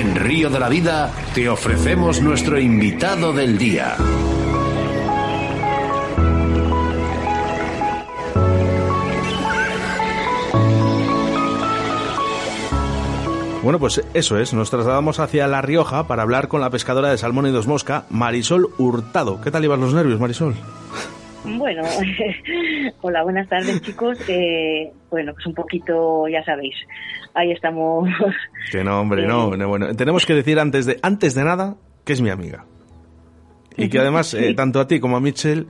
En Río de la Vida te ofrecemos nuestro invitado del día. Bueno, pues eso es, nos trasladamos hacia La Rioja para hablar con la pescadora de salmón y dos mosca, Marisol Hurtado. ¿Qué tal ibas los nervios, Marisol? Bueno, hola, buenas tardes chicos. Eh, bueno, pues un poquito, ya sabéis, ahí estamos. Que no, hombre, no, no, bueno, tenemos que decir antes de, antes de nada que es mi amiga. Y que además, eh, tanto a ti como a Mitchell,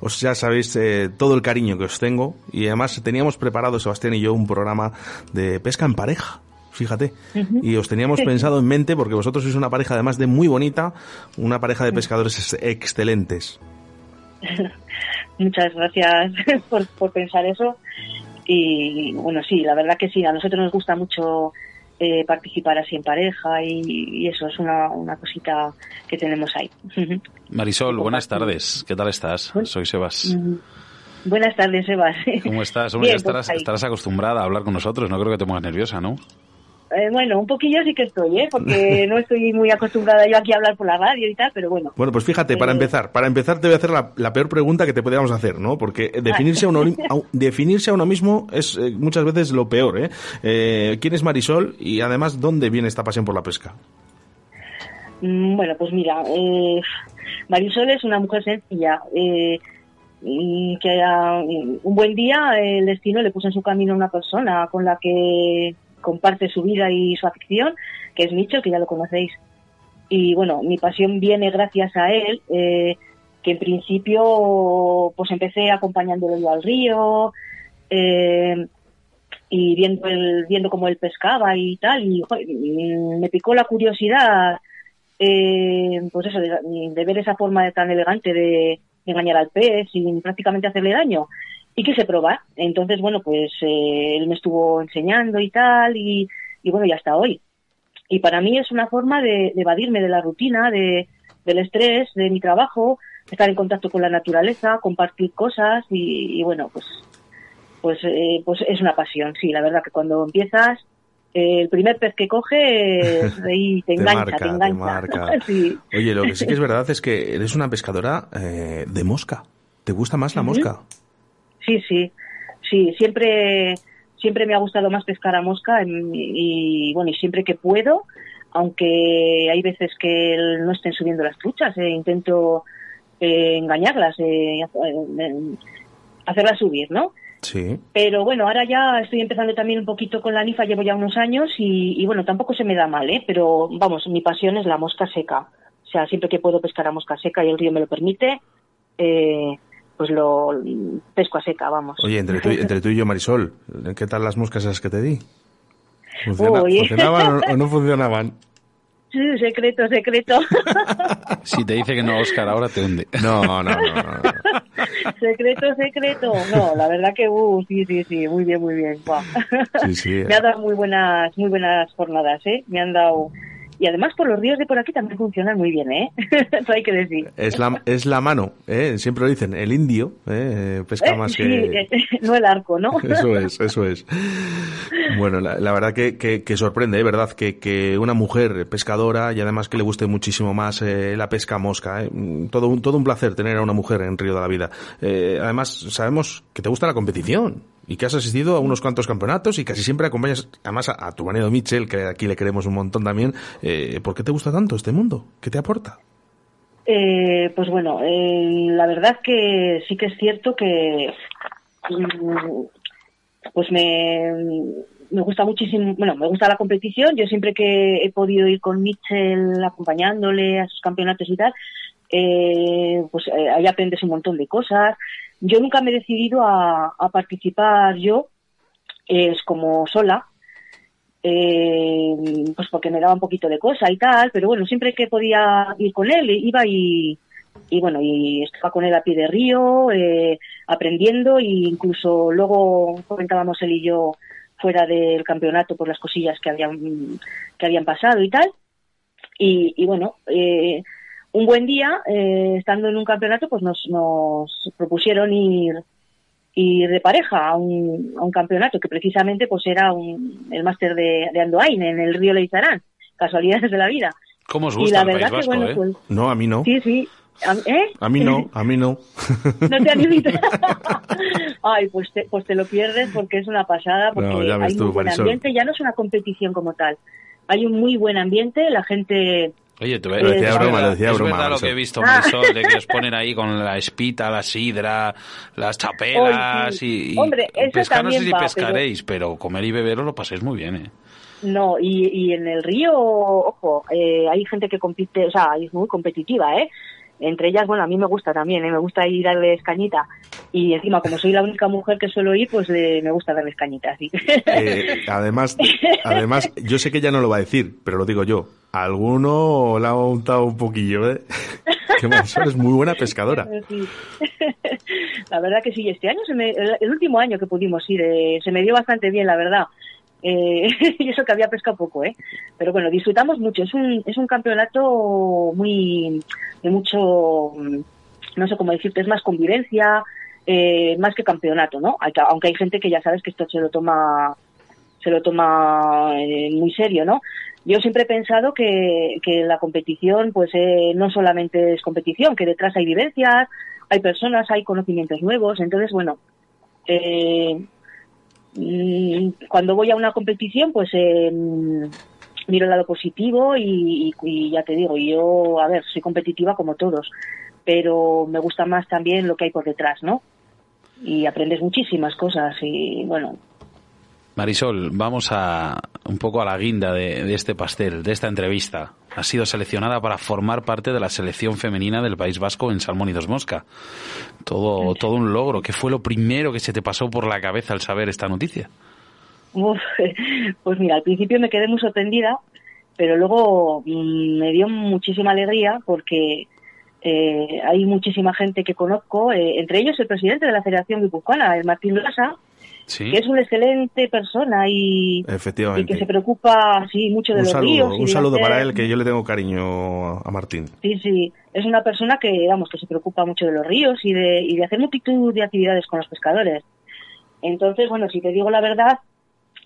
os ya sabéis eh, todo el cariño que os tengo. Y además teníamos preparado, Sebastián y yo, un programa de pesca en pareja fíjate. Y os teníamos pensado en mente porque vosotros sois una pareja además de muy bonita, una pareja de pescadores excelentes. Muchas gracias por, pensar eso. Y bueno, sí, la verdad que sí, a nosotros nos gusta mucho eh, participar así en pareja y, eso es una, una, cosita que tenemos ahí. Marisol, buenas tardes. ¿Qué tal estás? Soy Sebas. Buenas tardes, Sebas. ¿Cómo estás? Pues estarás, estarás acostumbrada a hablar con nosotros, no creo que te pongas nerviosa, ¿no? Eh, bueno, un poquillo sí que estoy, ¿eh? Porque no estoy muy acostumbrada yo aquí a hablar por la radio y tal, pero bueno. Bueno, pues fíjate, para eh, empezar, para empezar te voy a hacer la, peor pregunta que te podríamos hacer, ¿no? Porque definirse a uno, definirse a uno mismo es eh, muchas veces lo peor, ¿eh? ¿Quién es Marisol y además dónde viene esta pasión por la pesca? Mm, bueno, pues mira, Marisol es una mujer sencilla. que un buen día el destino le puso en su camino a una persona con la que comparte su vida y su afición, que es Micho, que ya lo conocéis. Y bueno, mi pasión viene gracias a él, eh, que en principio pues empecé acompañándolo yo al río eh, y viendo el, viendo cómo él pescaba y tal, y me picó la curiosidad, eh, pues eso, de, ver esa forma tan elegante de engañar al pez sin prácticamente hacerle daño y quise probar. Entonces, bueno, pues eh, él me estuvo enseñando y tal, y, bueno, y hasta hoy. Y para mí es una forma de, evadirme de la rutina, de, del estrés, de mi trabajo, estar en contacto con la naturaleza, compartir cosas y, bueno, pues pues eh, pues es una pasión, sí, la verdad que cuando empiezas el primer pez que coges ahí te, engancha, te engancha. Oye, lo que sí que es verdad es que eres una pescadora eh, de mosca. ¿Te gusta más la mosca? Sí, sí, sí, siempre, siempre me ha gustado más pescar a mosca y, bueno, y siempre que puedo, aunque hay veces que no estén subiendo las truchas, eh, intento eh, engañarlas, eh, hacerlas subir, ¿no? Sí. Pero bueno, ahora ya estoy empezando también un poquito con la nifa, llevo ya unos años y, bueno, tampoco se me da mal, ¿eh? Pero vamos, mi pasión es la mosca seca. O sea, siempre que puedo pescar a mosca seca y el río me lo permite, eh, pues lo pesco a seca, vamos. Oye, entre tú, entre tú y yo, Marisol, ¿qué tal las moscas esas que te di? ¿Funcionaban o no funcionaban? Sí, secreto, secreto. si te dice que no, Oscar, ahora te hunde. No, no, no. secreto, secreto. No, la verdad que, uh, sí, sí, sí, muy bien, muy bien. Sí, sí. Me ha dado muy buenas, muy buenas jornadas, ¿eh? Me han dado y además por los ríos de por aquí también funcionan muy bien, ¿eh? Eso hay que decir. Es la, es la mano, ¿eh? Siempre lo dicen, el indio ¿eh? pesca eh, más sí, que... no el arco, ¿no? Eso es, eso es. Bueno, la, verdad que, que, sorprende, ¿eh? ¿verdad? Que, que una mujer pescadora y además que le guste muchísimo más eh, la pesca mosca. ¿eh? Todo, un, todo un placer tener a una mujer en Río de la Vida. Eh, además, sabemos que te gusta la competición y que has asistido a unos cuantos campeonatos y casi siempre acompañas además a, tu marido Mitchell, que aquí le queremos un montón también. Eh, ¿Por qué te gusta tanto este mundo? ¿Qué te aporta? Eh, pues bueno, eh, la verdad que sí que es cierto que mm, pues me, me gusta muchísimo, bueno, me gusta la competición. Yo siempre que he podido ir con Mitchell acompañándole a sus campeonatos y tal, eh, pues eh, ahí aprendes un montón de cosas. Yo nunca me he decidido a, participar yo, es como sola, eh, pues porque me daba un poquito de cosa y tal, pero bueno, siempre que podía ir con él, iba y, y bueno, y estaba con él a pie de río, eh, aprendiendo e incluso luego comentábamos él y yo fuera del campeonato por las cosillas que habían, que habían pasado y tal. Y, y bueno, eh, un buen día, eh, estando en un campeonato, pues nos, nos propusieron ir, ir de pareja a un, a un campeonato que precisamente pues era un, el máster de, de Andoain en el río Leizarán. casualidades de la vida. ¿Cómo os gusta y la verdad que, bueno, eh? pues, No, a mí no. Sí, sí. ¿Eh? A mí no, a mí no. No te han Ay, pues te, pues te lo pierdes porque es una pasada, porque hay un buen ambiente, ya no es una competición como tal. Hay un muy buen ambiente, la gente Oye, tú lo decía broma, lo decía es broma. verdad lo que he visto, Marisol, de que os ponen ahí con la espita, la sidra, las chapelas y, Hombre, eso pescar no sé si va, pescaréis, pero... comer y beber os lo paséis muy bien, ¿eh? No, y, y en el río, ojo, eh, hay gente que compite, o sea, es muy competitiva, ¿eh? Entre ellas, bueno, a mí me gusta también, ¿eh? me gusta ir a darles cañita. Y encima, como soy la única mujer que suelo ir, pues eh, me gusta darles cañita, sí. Eh, además, además, yo sé que ella no lo va a decir, pero lo digo yo. Alguno la ha untado un poquillo, ¿eh? Marisol es muy buena pescadora. La verdad que sí, este año, se me, el, último año que pudimos ir, eh, se me dio bastante bien, la verdad. Eh, y eso que había pescado poco, ¿eh? Pero bueno, disfrutamos mucho. Es un, es un campeonato muy, de mucho, no sé cómo decirte, es más convivencia, eh, más que campeonato, ¿no? Aunque hay gente que ya sabes que esto se lo toma, se lo toma eh, muy serio, ¿no? Yo siempre he pensado que, que la competición, pues eh, no solamente es competición, que detrás hay vivencias, hay personas, hay conocimientos nuevos. Entonces, bueno, eh, Mm, cuando voy a una competición, pues eh, miro el lado positivo y, ya te digo, yo, a ver, soy competitiva como todos, pero me gusta más también lo que hay por detrás, ¿no? Y aprendes muchísimas cosas y bueno, Marisol, vamos a un poco a la guinda de, este pastel, de esta entrevista. Ha sido seleccionada para formar parte de la selección femenina del País Vasco en Salmón y Dos Mosca. Todo, todo un logro. ¿Qué fue lo primero que se te pasó por la cabeza al saber esta noticia? pues mira, al principio me quedé muy sorprendida, pero luego mm, me dio muchísima alegría porque eh, hay muchísima gente que conozco, eh, entre ellos el presidente de la Federación Guipuzcoana, el Martín Blasa, que es una excelente persona y, que se preocupa así mucho de los ríos. un saludo para él, que yo le tengo cariño a Martín. Sí, sí, es una persona que, vamos, que se preocupa mucho de los ríos y de, y de hacer multitud de actividades con los pescadores. Entonces, bueno, si te digo la verdad,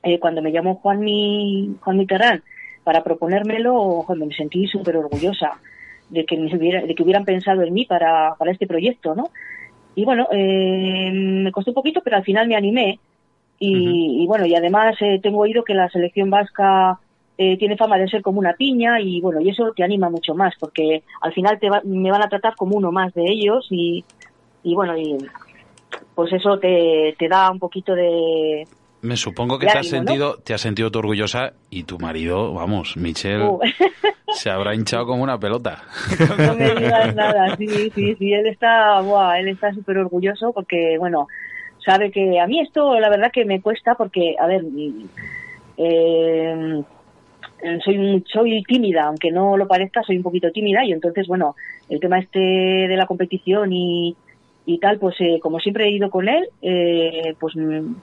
eh, cuando me llamó Juan Mi, Juan Mitterrand para proponérmelo, me sentí súper orgullosa de que, hubiera, de que hubieran pensado en mí para, para este proyecto, ¿no? Y bueno, eh, me costó un poquito, pero al final me animé y, bueno, y además eh, tengo oído que la selección vasca eh, tiene fama de ser como una piña y bueno, y eso te anima mucho más porque al final te me van a tratar como uno más de ellos y, y bueno, y pues eso te, te da un poquito de, me supongo que te has sentido, te has sentido tú orgullosa y tu marido, vamos, Michel, uh. se habrá hinchado como una pelota. No me digas nada, sí, sí, sí, él está, buah, él está súper orgulloso porque, bueno, sabe que a mí esto la verdad que me cuesta porque, a ver, eh, soy, soy tímida, aunque no lo parezca, soy un poquito tímida y entonces, bueno, el tema este de la competición y, y tal, pues eh, como siempre he ido con él, eh, pues mm,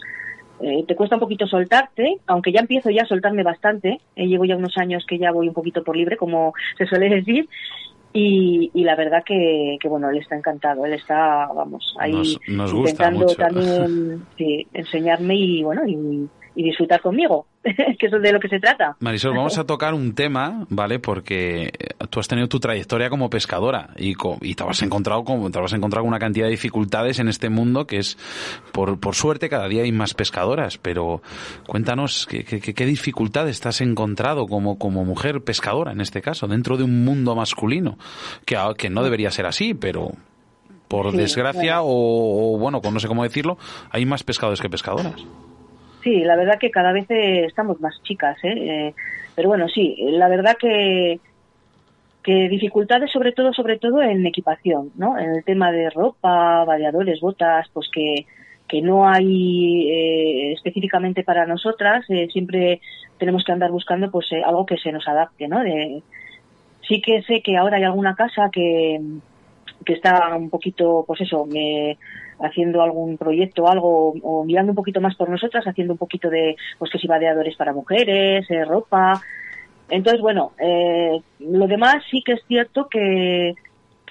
eh, te cuesta un poquito soltarte, aunque ya empiezo ya a soltarme bastante, llevo ya unos años que ya voy un poquito por libre, como se suele decir, y, y la verdad que, que, bueno, él está encantado, él está, vamos, ahí intentando también sí, enseñarme y bueno, y, y disfrutar conmigo, que es de lo que se trata. Marisol, vamos a tocar un tema, ¿vale? Porque tú has tenido tu trayectoria como pescadora y, y te, has encontrado con, te has encontrado una cantidad de dificultades en este mundo que es, por, por suerte, cada día hay más pescadoras, pero cuéntanos, ¿qué, qué, qué dificultades te has encontrado como, como mujer pescadora, en este caso, dentro de un mundo masculino? Que, que no debería ser así, pero por desgracia o, o, bueno, no sé cómo decirlo, hay más pescadores que pescadoras. Sí, la verdad que cada vez eh, estamos más chicas, ¿eh? ¿eh? pero bueno, sí, la verdad que que dificultades sobre todo sobre todo en equipación, ¿no? En el tema de ropa, variadores, botas, pues que que no hay eh, específicamente para nosotras, eh, siempre tenemos que andar buscando pues algo que se nos adapte, ¿no? De, sí que sé que ahora hay alguna casa que que está un poquito, pues eso, me, haciendo algún proyecto algo, o mirando un poquito más por nosotras, haciendo un poquito de, pues que si vadeadores para mujeres, eh, ropa. Entonces, bueno, eh, lo demás sí que es cierto que,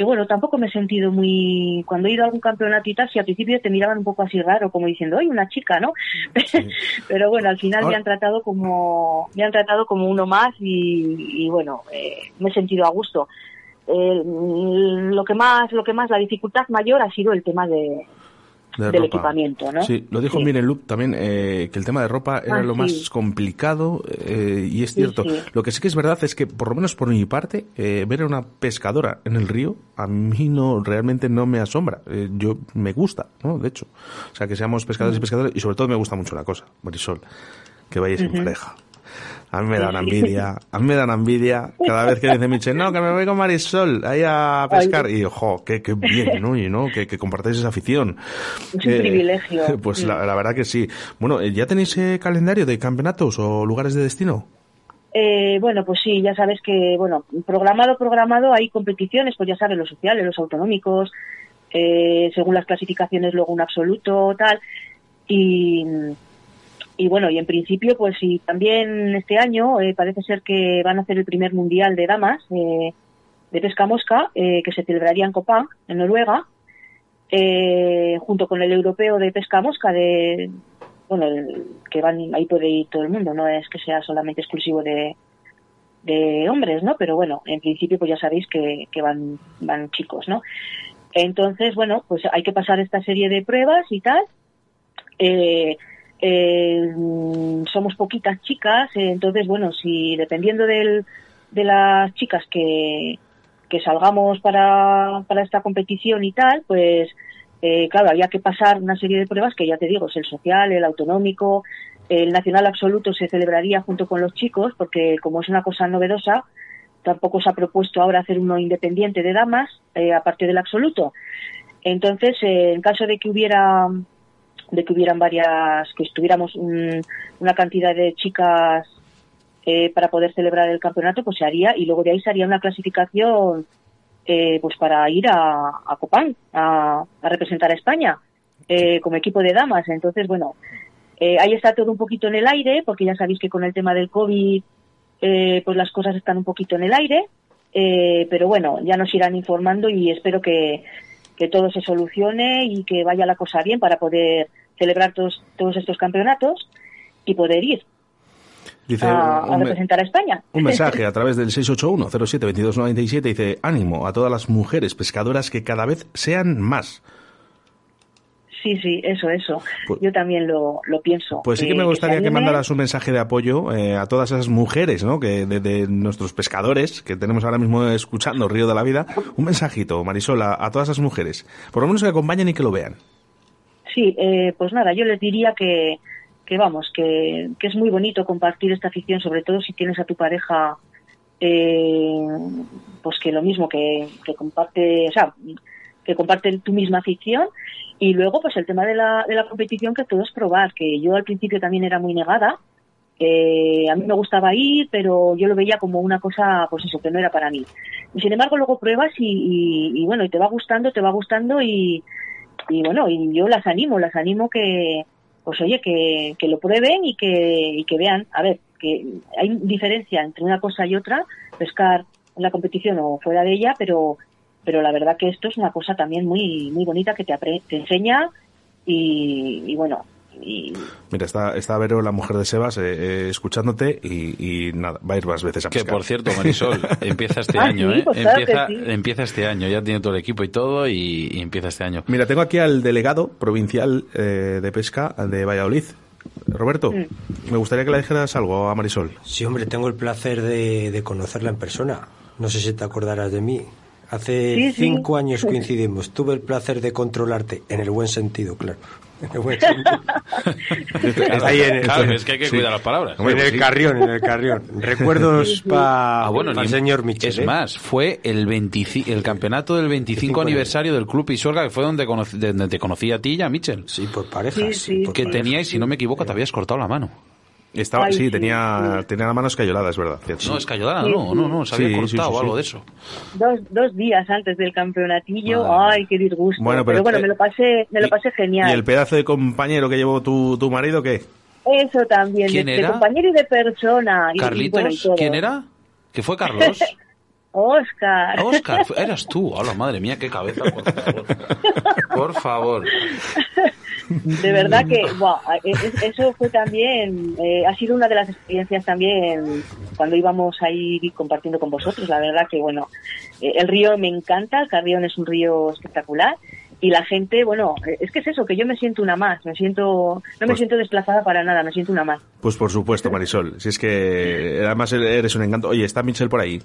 que bueno, tampoco me he sentido muy, cuando he ido a algún campeonato y tal, si al principio te miraban un poco así raro, como diciendo, oye, una chica, ¿no? Pero bueno, al final me han tratado como, me han tratado como uno más y, bueno, eh, me he sentido a gusto. Eh, lo que más, lo que más, la dificultad mayor ha sido el tema de, del equipamiento, ¿no? Sí, lo dijo sí. Miren Loop también, eh, que el tema de ropa era ah, lo más complicado eh, y es cierto. Lo que sí que es verdad es que, por lo menos por mi parte, eh, ver a una pescadora en el río a mí no realmente no me asombra. Eh, yo me gusta, ¿no? De hecho, o sea, que seamos pescadores y pescadores y sobre todo me gusta mucho una cosa, Marisol, que vayáis en pareja. A mí me dan envidia, a mí me dan envidia cada vez que dice Michel, no, que me voy con Marisol ahí a pescar. Y, ojo, qué, qué bien, ¿no? Y, ¿no? Que, que compartáis esa afición. Es un eh, privilegio. Pues la, la, verdad que sí. Bueno, ¿ya tenéis eh, calendario de campeonatos o lugares de destino? Eh, bueno, pues sí, ya sabes que, bueno, programado, programado, hay competiciones, pues ya sabes, los sociales, los autonómicos, eh, según las clasificaciones, luego un absoluto, tal. Y y bueno, y en principio, pues sí, también este año eh, parece ser que van a hacer el primer mundial de damas eh, de pesca mosca, eh, que se celebraría en Copán, en Noruega, junto con el europeo de pesca mosca, de bueno, el, que van ahí puede ir todo el mundo, no es que sea solamente exclusivo de, de hombres, ¿no? Pero bueno, en principio, pues ya sabéis que, que van, van chicos, ¿no? Entonces, bueno, pues hay que pasar esta serie de pruebas y tal. Eh, eh, somos poquitas chicas, eh, entonces, bueno, si dependiendo del, de las chicas que, que salgamos para, para esta competición y tal, pues eh, claro, había que pasar una serie de pruebas que ya te digo, es el social, el autonómico, el nacional absoluto se celebraría junto con los chicos, porque como es una cosa novedosa, tampoco se ha propuesto ahora hacer uno independiente de damas, eh, aparte del absoluto. Entonces, eh, en caso de que hubiera de que hubieran varias, que estuviéramos un, una cantidad de chicas eh, para poder celebrar el campeonato, pues se haría y luego de ahí se haría una clasificación eh, pues para ir a, a Copán a, a, representar a España eh, como equipo de damas. Entonces, bueno, eh, ahí está todo un poquito en el aire, porque ya sabéis que con el tema del COVID, eh, pues las cosas están un poquito en el aire. Eh, pero bueno, ya nos irán informando y espero que, que todo se solucione y que vaya la cosa bien para poder celebrar todos, todos estos campeonatos y poder ir Dice, a, a, representar a España. Un mensaje a través del 681-07-2297 dice, ánimo a todas las mujeres pescadoras que cada vez sean más. Sí, sí, eso, eso. Pues, Yo también lo, lo, pienso. Pues sí que me gustaría que, que mandaras un mensaje de apoyo eh, a todas esas mujeres, ¿no? Que de, de, nuestros pescadores que tenemos ahora mismo escuchando Río de la Vida, un mensajito, Marisol, a, a todas esas mujeres. Por lo menos que acompañen y que lo vean. Sí, eh, pues nada, yo les diría que, que vamos, que, es muy bonito compartir esta afición, sobre todo si tienes a tu pareja, eh, pues que lo mismo, que, que comparte, o sea, que comparten tu misma afición. Y luego, pues el tema de la, de la competición, que todo es probar, que yo al principio también era muy negada. Eh, a mí me gustaba ir, pero yo lo veía como una cosa, pues eso, que no era para mí. Y sin embargo, luego pruebas y, y, y bueno, y te va gustando, te va gustando y, y bueno, y yo las animo, las animo que, pues oye, que, que lo prueben y que, y que vean, a ver, que hay diferencia entre una cosa y otra, pescar en la competición o fuera de ella, pero pero la verdad que esto es una cosa también muy muy bonita que te, te enseña y, y bueno y... Mira, está, está Vero, la mujer de Sebas, eh, eh, escuchándote y, y, nada, va a ir más veces a pescar. Que por cierto, Marisol, empieza este ah, año, sí, ¿eh? Pues empieza, sí. empieza este año, ya tiene todo el equipo y todo y, y empieza este año. Mira, tengo aquí al delegado provincial eh, de pesca de Valladolid. Roberto, mm. me gustaría que le dijeras algo a Marisol. Sí, hombre, tengo el placer de, de conocerla en persona. No sé si te acordarás de mí. Hace sí, cinco sí. años coincidimos. Tuve el placer de controlarte, en el buen sentido, claro. En el buen sentido. Ahí en el, claro, es que hay que sí. cuidar las palabras. En el carrión, en el carrión. Recuerdos para ah, bueno, pa el señor Michel. Es ¿eh? más, fue el, 25, el campeonato del 25 aniversario del Club Pisuerga, que fue donde, conocí, donde te conocí a ti y a Michel. Sí, por parejas. Sí, por que parejas. teníais, si no me equivoco, te habías cortado la mano. Estaba, Ay, sí, sí, tenía, sí. tenía la mano escayolada, es verdad. No, escayolada, no, no, no, se había Sí, sí, cortado sí, sí. algo de eso. Dos, dos días antes del campeonatillo, Madre ay, qué disgusto. Bueno, pero, pero, bueno, eh, me lo pasé, me lo pasé genial. ¿Y el pedazo de compañero que llevó tu, tu marido qué? Eso también, ¿Quién de, de era? compañero y de persona. Y, y ¿Carlitos? bueno, y todo. ¿Quién era? ¿Que fue Carlos? Oscar. Oscar, eras tú. Hola, madre mía, qué cabeza, por favor. Por favor. De verdad que wow, e, eso fue también, eh, ha sido una de las experiencias también cuando íbamos ahí compartiendo con vosotros. La verdad que, bueno, eh, el río me encanta, el Carrión es un río espectacular y la gente, bueno, eh, es que es eso, que yo me siento una más, me siento, no me Pues- siento desplazada para nada, me siento una más. Pues por supuesto, Marisol. Si es que además eres un encanto. Oye, ¿está Michel por ahí?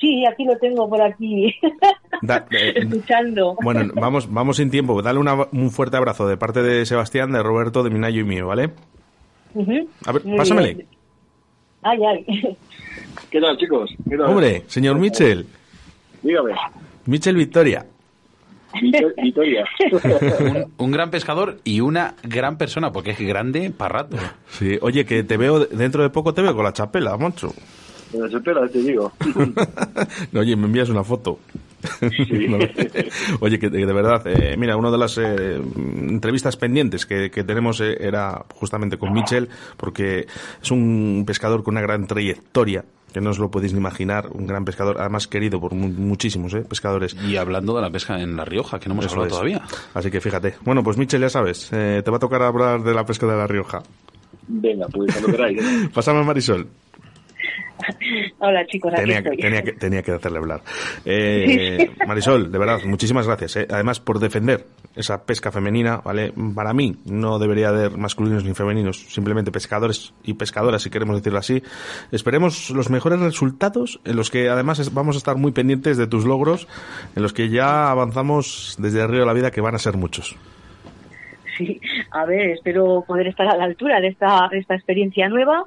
Sí, aquí lo tengo por aquí, Da- eh, escuchando. bueno, vamos, vamos sin tiempo. Dale una- un fuerte abrazo de parte de Sebastián, de Roberto, de Minayo y mío, ¿vale? A ver, Muy pásamele. bien. Ay, ay. ¿Qué tal, chicos? ¿Qué tal? Hombre, señor Michel. Dígame. Michel Victoria. Un, un gran pescador y una gran persona, porque es grande para rato. Sí, oye, que te veo, dentro de poco te veo con la chapela, moncho. Pero espera, te digo. Oye, me envías una foto. Oye, que de, verdad, eh, mira, una de las eh, entrevistas pendientes que, que tenemos eh, era justamente con Michel, porque es un pescador con una gran trayectoria, que no os lo podéis ni imaginar, un gran pescador, además querido por mu- muchísimos eh, pescadores. Y hablando de la pesca en La Rioja, que no hemos Eso hablado es. todavía. Así que fíjate. Bueno, pues Michel, ya sabes, eh, te va a tocar hablar de la pesca de La Rioja. Venga, pues cuando queráis. ¿eh? Pásame a Marisol. Hola chicos, Tenía que, estoy. tenía, que, tenía que hacerle hablar. Eh, Marisol, de verdad, muchísimas gracias. eh. Además, por defender esa pesca femenina, ¿vale? Para mí no debería haber masculinos ni femeninos, simplemente pescadores y pescadoras, si queremos decirlo así. Esperemos los mejores resultados, en los que además vamos a estar muy pendientes de tus logros, en los que ya avanzamos desde el río de la vida, que van a ser muchos. Sí, a ver, espero poder estar a la altura de esta, de esta experiencia nueva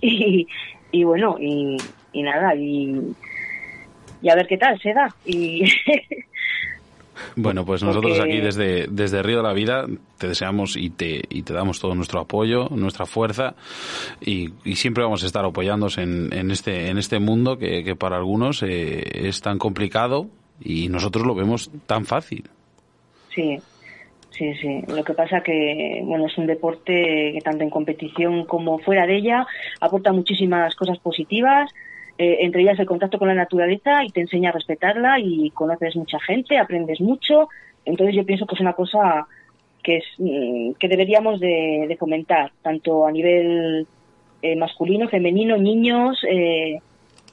y, y bueno, y, y nada, y, y a ver qué tal se da. Y Bueno, pues nosotros Porque- aquí desde, desde Río de la Vida te deseamos y te, y te damos todo nuestro apoyo, nuestra fuerza y, y siempre vamos a estar apoyándonos en, en, este, en este mundo que, que para algunos eh, es tan complicado y nosotros lo vemos tan fácil. sí, sí, sí. Lo que pasa que, bueno, es un deporte que tanto en competición como fuera de ella aporta muchísimas cosas positivas. eh, entre ellas el contacto con la naturaleza y te enseña a respetarla y conoces mucha gente, aprendes mucho. Entonces yo pienso que es una cosa que es mm, que deberíamos de, de fomentar tanto a nivel eh, masculino, femenino, niños, eh,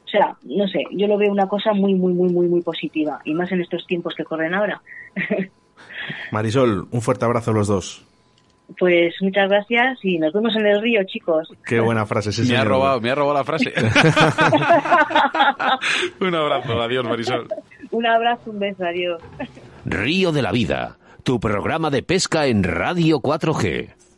o sea, no sé, yo lo veo una cosa muy, muy, muy, muy, muy positiva y más en estos tiempos que corren ahora. Marisol, un fuerte abrazo a los dos. Pues muchas gracias y nos vemos en el río, chicos. Qué buena frase. sí, me ha robado, me ha robado la frase. Un abrazo, adiós Marisol. Un abrazo, un beso, adiós. Río de la Vida, tu programa de pesca en Radio 4G.